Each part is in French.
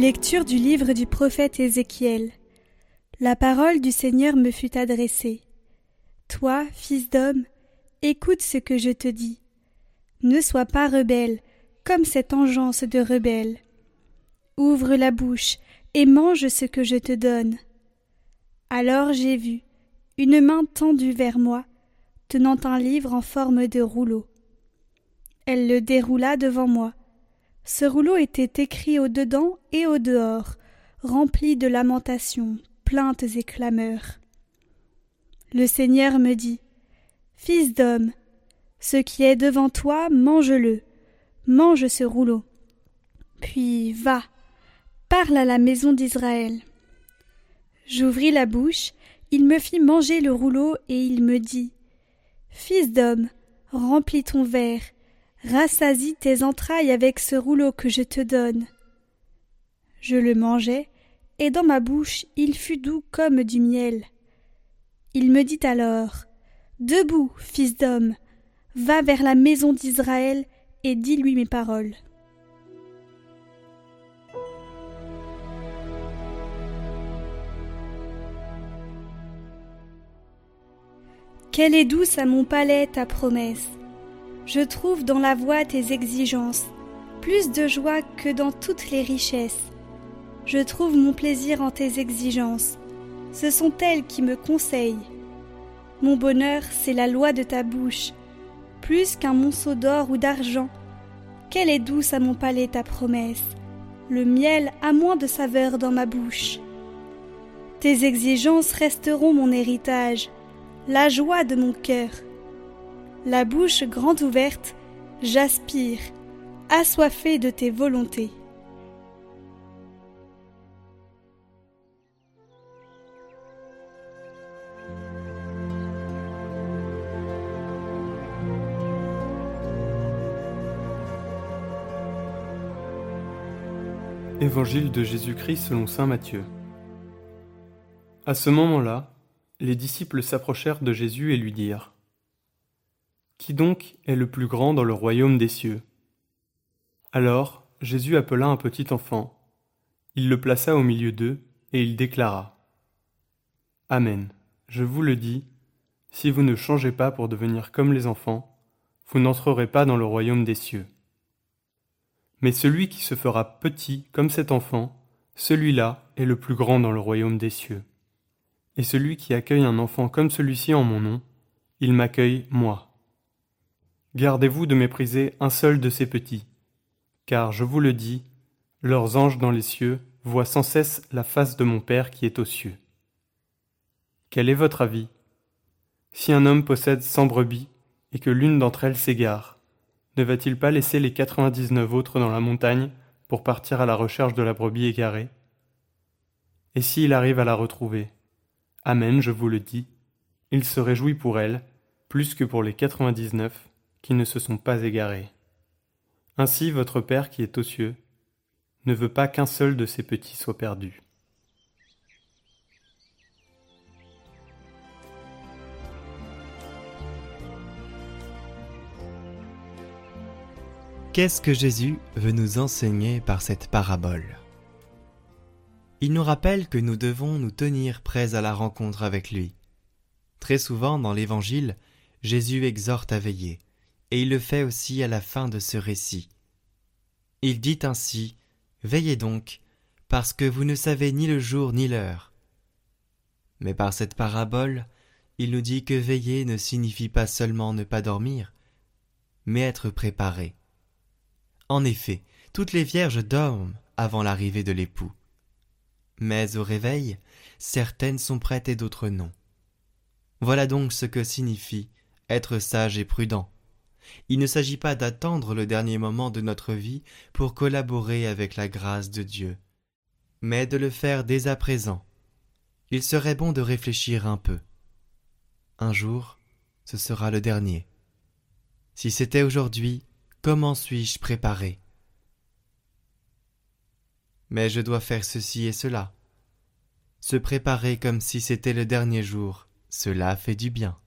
Lecture du livre du prophète Ézéchiel. La parole du Seigneur me fut adressée. Toi, fils d'homme, écoute ce que je te dis. Ne sois pas rebelle, comme cette engeance de rebelle. Ouvre la bouche et mange ce que je te donne. Alors j'ai vu une main tendue vers moi, tenant un livre en forme de rouleau. Elle le déroula devant moi. Ce rouleau était écrit au dedans et au dehors, rempli de lamentations, plaintes et clameurs. Le Seigneur me dit Fils d'homme, ce qui est devant toi, mange-le, mange ce rouleau. Puis va, parle à la maison d'Israël. J'ouvris la bouche, il me fit manger le rouleau et il me dit Fils d'homme, remplis ton verre, rassasie tes entrailles avec ce rouleau que je te donne. Je le mangeai, et dans ma bouche il fut doux comme du miel. Il me dit alors Debout, fils d'homme, va vers la maison d'Israël et dis-lui mes paroles. Quelle est douce à mon palais ta promesse je trouve dans la voix tes exigences, plus de joie que dans toutes les richesses. Je trouve mon plaisir en tes exigences, ce sont elles qui me conseillent. Mon bonheur, c'est la loi de ta bouche, plus qu'un monceau d'or ou d'argent. Quelle est douce à mon palais ta promesse, le miel a moins de saveur dans ma bouche. Tes exigences resteront mon héritage, la joie de mon cœur la bouche grande ouverte, j'aspire, assoiffé de tes volontés. Évangile de Jésus-Christ selon Saint Matthieu. À ce moment-là, les disciples s'approchèrent de Jésus et lui dirent qui donc est le plus grand dans le royaume des cieux? Alors Jésus appela un petit enfant. Il le plaça au milieu d'eux, et il déclara. Amen. Je vous le dis, si vous ne changez pas pour devenir comme les enfants, vous n'entrerez pas dans le royaume des cieux. Mais celui qui se fera petit comme cet enfant, celui-là est le plus grand dans le royaume des cieux. Et celui qui accueille un enfant comme celui-ci en mon nom, il m'accueille moi. Gardez-vous de mépriser un seul de ces petits, car je vous le dis, leurs anges dans les cieux voient sans cesse la face de mon Père qui est aux cieux. Quel est votre avis? Si un homme possède cent brebis et que l'une d'entre elles s'égare, ne va-t-il pas laisser les quatre-vingt-dix-neuf autres dans la montagne pour partir à la recherche de la brebis égarée? Et s'il arrive à la retrouver Amen, je vous le dis, il se réjouit pour elle, plus que pour les quatre-vingt-dix-neuf qui ne se sont pas égarés. Ainsi votre Père qui est aux cieux ne veut pas qu'un seul de ses petits soit perdu. Qu'est-ce que Jésus veut nous enseigner par cette parabole? Il nous rappelle que nous devons nous tenir prêts à la rencontre avec lui. Très souvent dans l'Évangile, Jésus exhorte à veiller, et il le fait aussi à la fin de ce récit. Il dit ainsi Veillez donc, parce que vous ne savez ni le jour ni l'heure. Mais par cette parabole, il nous dit que veiller ne signifie pas seulement ne pas dormir, mais être préparé. En effet, toutes les vierges dorment avant l'arrivée de l'époux. Mais au réveil, certaines sont prêtes et d'autres non. Voilà donc ce que signifie être sage et prudent. Il ne s'agit pas d'attendre le dernier moment de notre vie pour collaborer avec la grâce de Dieu, mais de le faire dès à présent. Il serait bon de réfléchir un peu. Un jour, ce sera le dernier. Si c'était aujourd'hui, comment suis-je préparé? Mais je dois faire ceci et cela. Se préparer comme si c'était le dernier jour, cela fait du bien.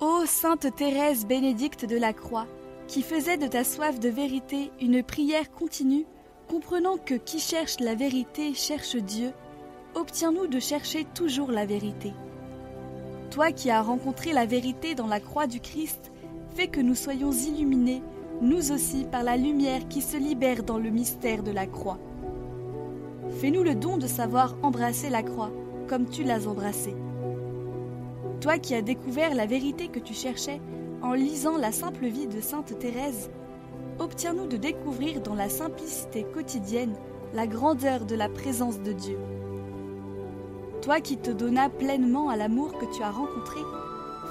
Ô Sainte Thérèse bénédicte de la Croix, qui faisait de ta soif de vérité une prière continue, comprenant que qui cherche la vérité cherche Dieu, obtiens-nous de chercher toujours la vérité. Toi qui as rencontré la vérité dans la croix du Christ, fais que nous soyons illuminés, nous aussi, par la lumière qui se libère dans le mystère de la croix. Fais-nous le don de savoir embrasser la croix comme tu l'as embrassée. Toi qui as découvert la vérité que tu cherchais en lisant la simple vie de Sainte Thérèse, obtiens-nous de découvrir dans la simplicité quotidienne la grandeur de la présence de Dieu. Toi qui te donnas pleinement à l'amour que tu as rencontré,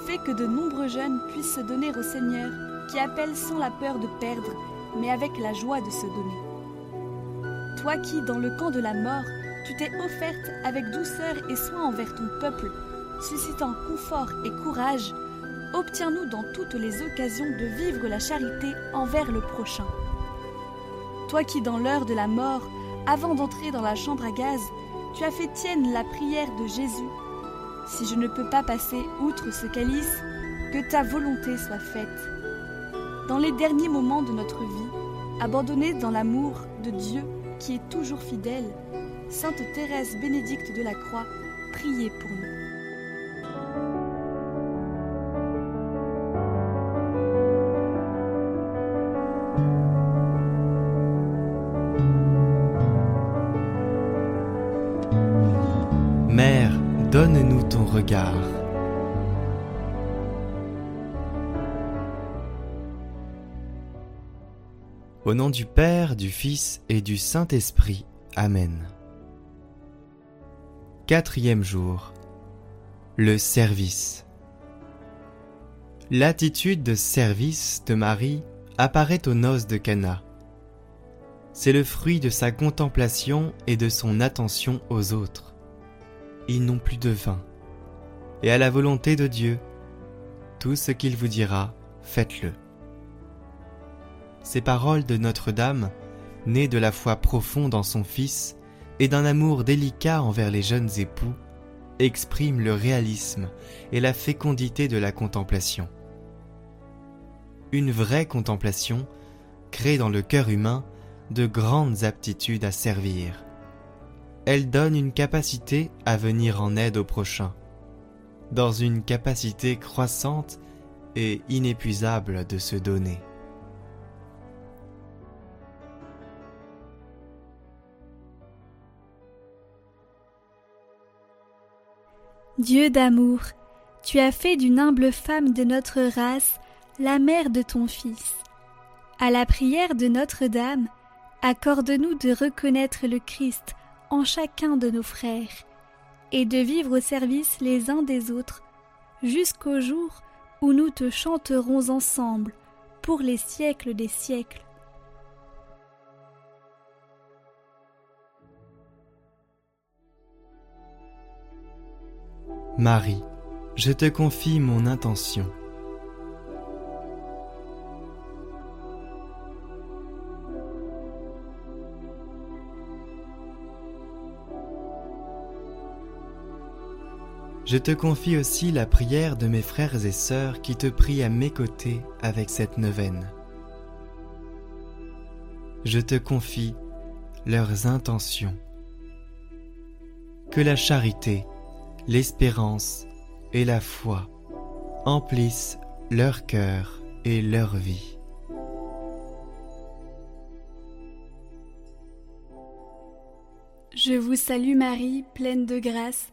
fais que de nombreux jeunes puissent se donner au Seigneur, qui appelle sans la peur de perdre, mais avec la joie de se donner. Toi qui, dans le camp de la mort, tu t'es offerte avec douceur et soin envers ton peuple, suscitant confort et courage, obtiens-nous dans toutes les occasions de vivre la charité envers le prochain. Toi qui, dans l'heure de la mort, avant d'entrer dans la chambre à gaz, tu as fait tienne la prière de Jésus. Si je ne peux pas passer outre ce calice, que ta volonté soit faite. Dans les derniers moments de notre vie, abandonnés dans l'amour de Dieu qui est toujours fidèle, Sainte Thérèse bénédicte de la Croix, priez pour nous. Donne-nous ton regard. Au nom du Père, du Fils et du Saint-Esprit. Amen. Quatrième jour. Le service. L'attitude de service de Marie apparaît aux noces de Cana. C'est le fruit de sa contemplation et de son attention aux autres. Ils n'ont plus de vin. Et à la volonté de Dieu, tout ce qu'il vous dira, faites-le. Ces paroles de Notre-Dame, nées de la foi profonde en son Fils et d'un amour délicat envers les jeunes époux, expriment le réalisme et la fécondité de la contemplation. Une vraie contemplation crée dans le cœur humain de grandes aptitudes à servir. Elle donne une capacité à venir en aide au prochain, dans une capacité croissante et inépuisable de se donner. Dieu d'amour, tu as fait d'une humble femme de notre race la mère de ton Fils. À la prière de Notre-Dame, accorde-nous de reconnaître le Christ en chacun de nos frères et de vivre au service les uns des autres jusqu'au jour où nous te chanterons ensemble pour les siècles des siècles. Marie, je te confie mon intention. Je te confie aussi la prière de mes frères et sœurs qui te prient à mes côtés avec cette neuvaine. Je te confie leurs intentions. Que la charité l'espérance et la foi emplissent leur cœur et leur vie. Je vous salue Marie, pleine de grâce,